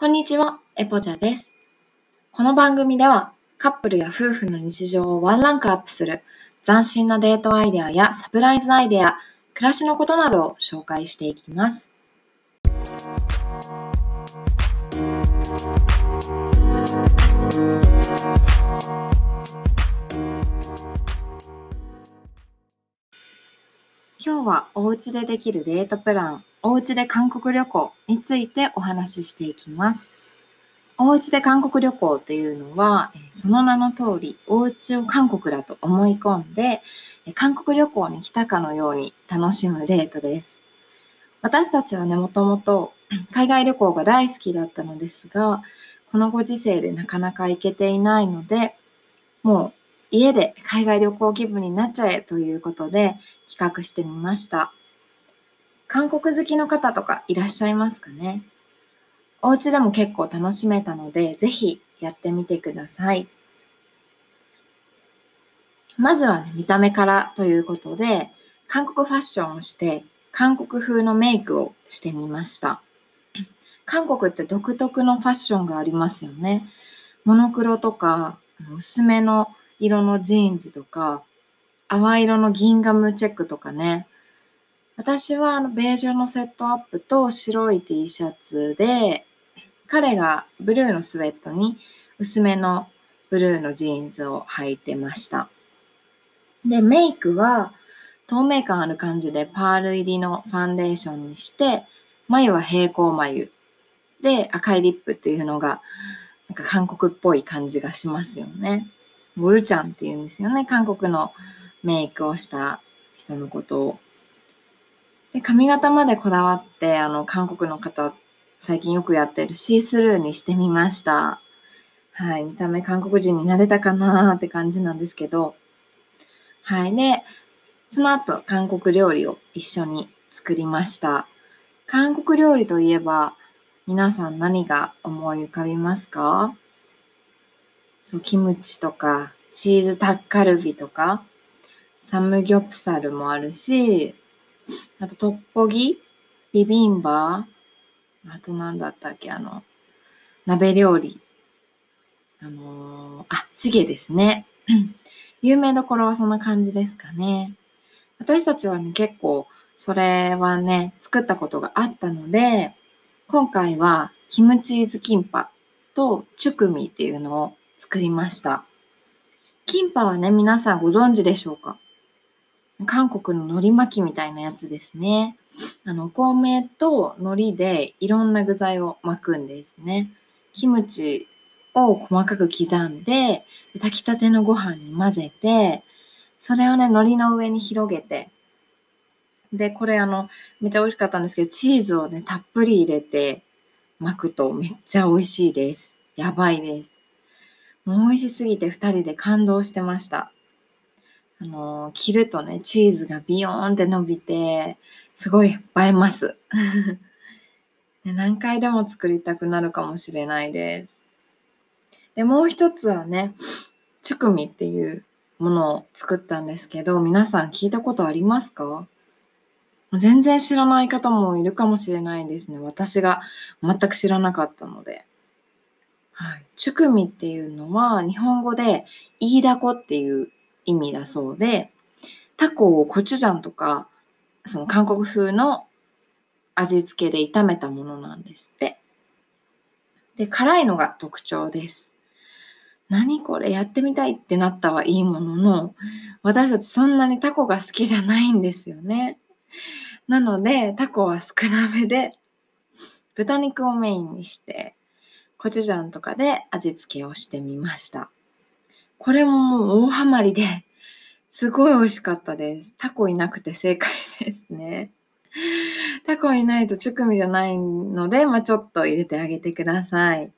こんにちは、エポチャです。この番組ではカップルや夫婦の日常をワンランクアップする斬新なデートアイデアやサプライズアイデア、暮らしのことなどを紹介していきます。今日はお家でできるデートプラン、お家で韓国旅行についてお話ししていきます。お家で韓国旅行っていうのは、その名の通り、お家を韓国だと思い込んで、韓国旅行に来たかのように楽しむデートです。私たちはね、もともと海外旅行が大好きだったのですが、このご時世でなかなか行けていないので、もう家で海外旅行気分になっちゃえということで企画してみました。韓国好きの方とかいらっしゃいますかね？お家でも結構楽しめたので、ぜひやってみてください。まずはね、見た目からということで、韓国ファッションをして、韓国風のメイクをしてみました。韓国って独特のファッションがありますよね。モノクロとか、薄めの色のジーンズとか、淡色のギンガムチェックとかね。私はあのベージュのセットアップと白い T シャツで、彼がブルーのスウェットに薄めのブルーのジーンズを履いてました。で、メイクは透明感ある感じでパール入りのファンデーションにして、眉は平行眉で赤いリップっていうのがなんか韓国っぽい感じがしますよね。オルチャンっていうんですよね。韓国のメイクをした人のことを。で、髪型までこだわって、あの、韓国の方、最近よくやってるシースルーにしてみました。はい。見た目韓国人になれたかなって感じなんですけど。はい。で、その後、韓国料理を一緒に作りました。韓国料理といえば、皆さん何が思い浮かびますか？そう、キムチとか、チーズタッカルビとか、サムギョプサルもあるし、あとトッポギ、ビビンバあと何だったっけ、あの、鍋料理。あのー、あ、チゲですね。有名どころはそんな感じですかね。私たちはね、結構、それはね、作ったことがあったので、今回はキムチーズキンパとチュクミっていうのを作りました。キンパはね、皆さんご存知でしょうか？韓国の海苔巻きみたいなやつですね。あの、お米と海苔でいろんな具材を巻くんですね。キムチを細かく刻んで、炊きたてのご飯に混ぜて、それをね、海苔の上に広げて、で、これあの、めっちゃ美味しかったんですけど、チーズをね、たっぷり入れて巻くとめっちゃ美味しいです。やばいです。もう美味しすぎて二人で感動してました。あの、切るとね、チーズがビヨーンって伸びて、すごい映えます。何回でも作りたくなるかもしれないです。で、もう一つはね、チュクミっていうものを作ったんですけど、皆さん聞いたことありますか？全然知らない方もいるかもしれないですね。私が全く知らなかったので。はい。チュクミっていうのは日本語でイイダコっていう意味だそうで、タコをコチュジャンとか、その韓国風の味付けで炒めたものなんですって。で、辛いのが特徴です。何これやってみたいってなったはいいものの、私たちそんなにタコが好きじゃないんですよね。なので、タコは少なめで、豚肉をメインにして、コチュジャンとかで味付けをしてみました。これももう大ハマりで、すごい美味しかったです。タコいなくて正解ですね。タコいないとチュクミじゃないので、まあ、ちょっと入れてあげてください。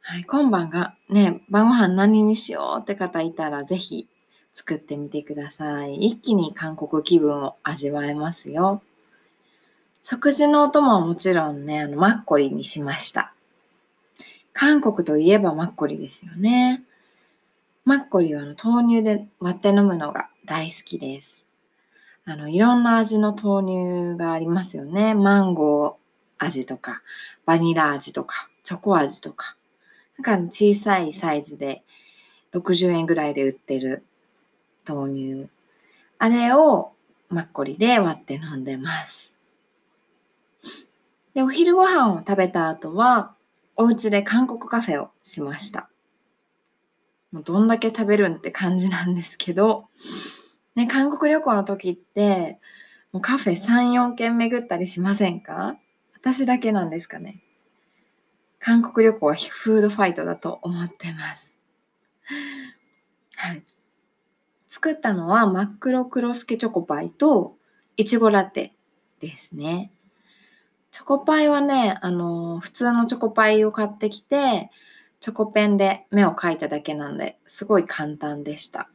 はい、今晩がね、晩ご飯何にしようって方いたら、ぜひ作ってみてください。一気に韓国気分を味わえますよ。食事のお供はもちろんね、あの、マッコリにしました。韓国といえばマッコリですよね。マッコリは豆乳で割って飲むのが大好きです。あの、いろんな味の豆乳がありますよね。マンゴー味とか、バニラ味とか、チョコ味とか、なんか小さいサイズで60円ぐらいで売ってる豆乳。あれをマッコリで割って飲んでます。で、お昼ご飯を食べた後は、お家で韓国カフェをしました。もうどんだけ食べるんって感じなんですけど、ね、韓国旅行の時って、もうカフェ3、4軒巡ったりしませんか？私だけなんですかね。韓国旅行はフードファイトだと思ってます。はい。作ったのは真っ黒クロスケチョコパイといちごラテですね。チョコパイはね、あの、普通のチョコパイを買ってきて、チョコペンで目を描いただけなんで、すごい簡単でした。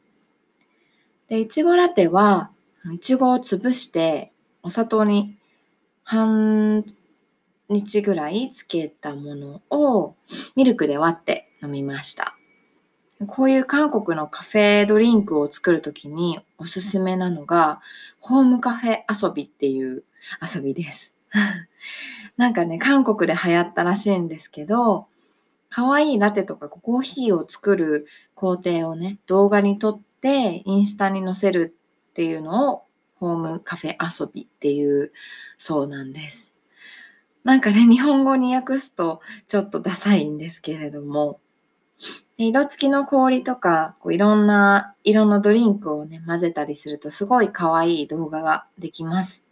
で、いちごラテは、いちごを潰して、お砂糖に半日ぐらいつけたものをミルクで割って飲みました。こういう韓国のカフェドリンクを作るときにおすすめなのが、ホームカフェ遊びっていう遊びです。なんかね、韓国で流行ったらしいんですけど、可愛いラテとかコーヒーを作る工程をね、動画に撮ってインスタに載せるっていうのをホームカフェ遊びっていうそうなんです。なんかね、日本語に訳すとちょっとダサいんですけれども、色付きの氷とか、こういろんな色のドリンクをね、混ぜたりするとすごい可愛い動画ができます。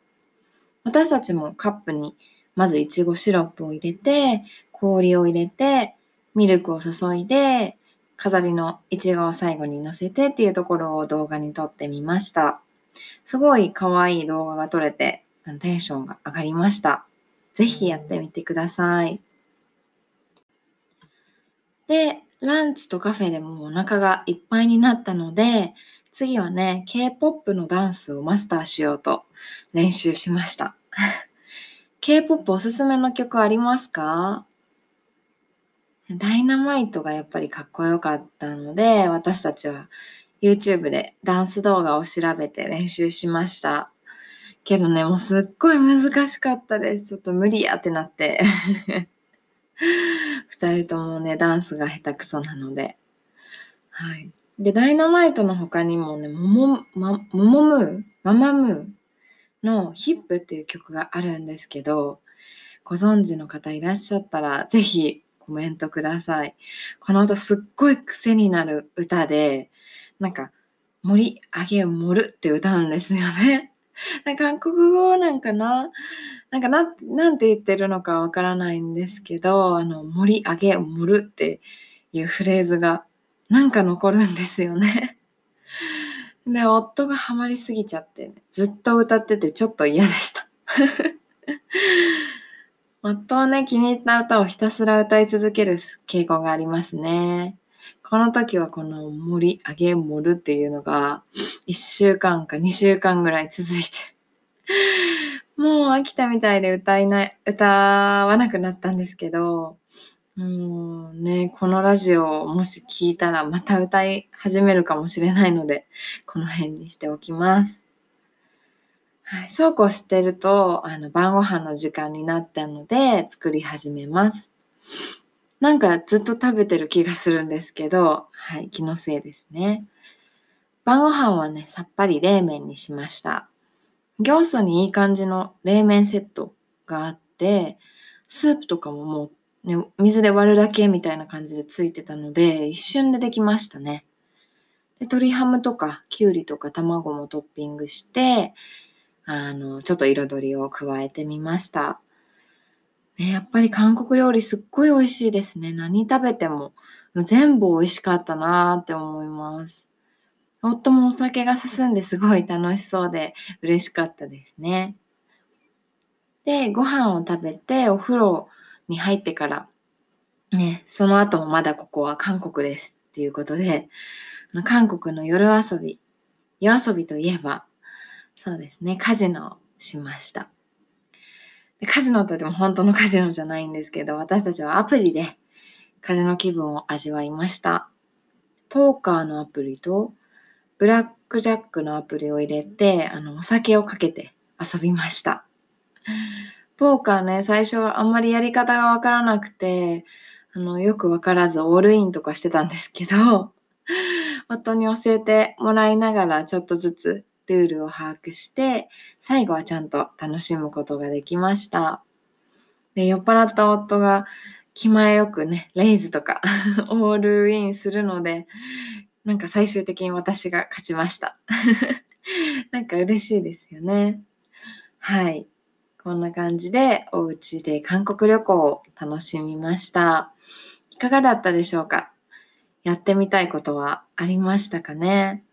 私たちもカップにまずいちごシロップを入れて、氷を入れて、ミルクを注いで、飾りのいちごを最後に乗せてっていうところを動画に撮ってみました。すごい可愛い動画が撮れて、テンションが上がりました。ぜひやってみてください。で、ランチとカフェでもお腹がいっぱいになったので、次はね、K-POP のダンスをマスターしようと練習しました。K-POP おすすめの曲ありますか？ダイナマイトがやっぱりかっこよかったので、私たちは YouTube でダンス動画を調べて練習しました。けどね、もうすっごい難しかったです。ちょっと無理やってなって 二人ともね、ダンスが下手くそなので。はい。で、ダイナマイトの他にもね、もも、ま、ももムーママムーのヒップっていう曲があるんですけど、ご存知の方いらっしゃったら、ぜひコメントください。この歌すっごい癖になる歌で、なんか、盛り上げ盛るって歌うんですよね。韓国語なんかな？なんかな、なんて言ってるのかわからないんですけど、あの、盛り上げ盛るっていうフレーズがなんか残るんですよね。で、夫がハマりすぎちゃって、ね、ずっと歌っててちょっと嫌でした。夫はね、気に入った歌をひたすら歌い続ける傾向がありますね。この時はこの盛り上げ盛るっていうのが1週間か2週間ぐらい続いてもう飽きたみたいで歌いない、歌わなくなったんですけど、もうね、このラジオをもし聞いたらまた歌い始めるかもしれないので、この辺にしておきます。はい、そうこうしてると、あの、晩ご飯の時間になったので、作り始めます。なんかずっと食べてる気がするんですけど、はい、気のせいですね。晩ご飯はね、さっぱり冷麺にしました。行素にいい感じの冷麺セットがあって、スープとかももうね、水で割るだけみたいな感じでついてたので、一瞬でできましたね。で鶏ハムとか、きゅうりとか卵もトッピングして、あの、ちょっと彩りを加えてみました。ね、やっぱり韓国料理すっごい美味しいですね。何食べても全部美味しかったなーって思います。夫もお酒が進んですごい楽しそうで嬉しかったですね。で、ご飯を食べてお風呂に入ってから、ね、その後もまだここは韓国ですっていうことで、韓国の夜遊び、夜遊びといえば、そうですね、カジノしました。カジノといっても本当のカジノじゃないんですけど、私たちはアプリでカジノ気分を味わいました。ポーカーのアプリとブラックジャックのアプリを入れて、あの、お酒をかけて遊びました。ポーカーね、最初はあんまりやり方がわからなくて、あの、よくわからずオールインとかしてたんですけど、夫に教えてもらいながらちょっとずつルールを把握して、最後はちゃんと楽しむことができました。で酔っ払った夫が気前よくね、レイズとか オールインするので、なんか最終的に私が勝ちました。なんか嬉しいですよね。はい。こんな感じでお家で韓国旅行を楽しみました。いかがだったでしょうか？やってみたいことはありましたかね？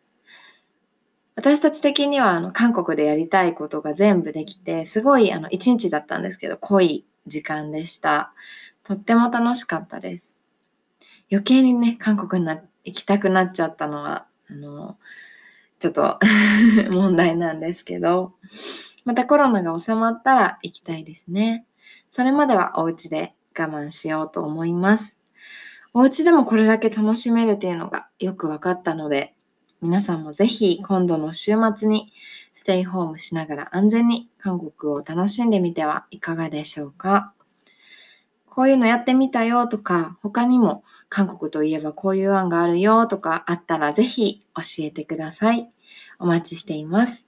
私たち的にはあの韓国でやりたいことが全部できて、すごいあの一日だったんですけど、濃い時間でした。とっても楽しかったです。余計にね、韓国に行きたくなっちゃったのは、あの、ちょっと 問題なんですけど、またコロナが収まったら行きたいですね。それまではお家で我慢しようと思います。お家でもこれだけ楽しめるっていうのがよく分かったので、皆さんもぜひ今度の週末にステイホームしながら安全に韓国を楽しんでみてはいかがでしょうか。こういうのやってみたよとか、他にも韓国といえばこういう案があるよとかあったらぜひ教えてください。お待ちしています。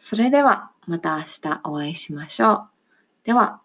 それではまた明日お会いしましょう。では。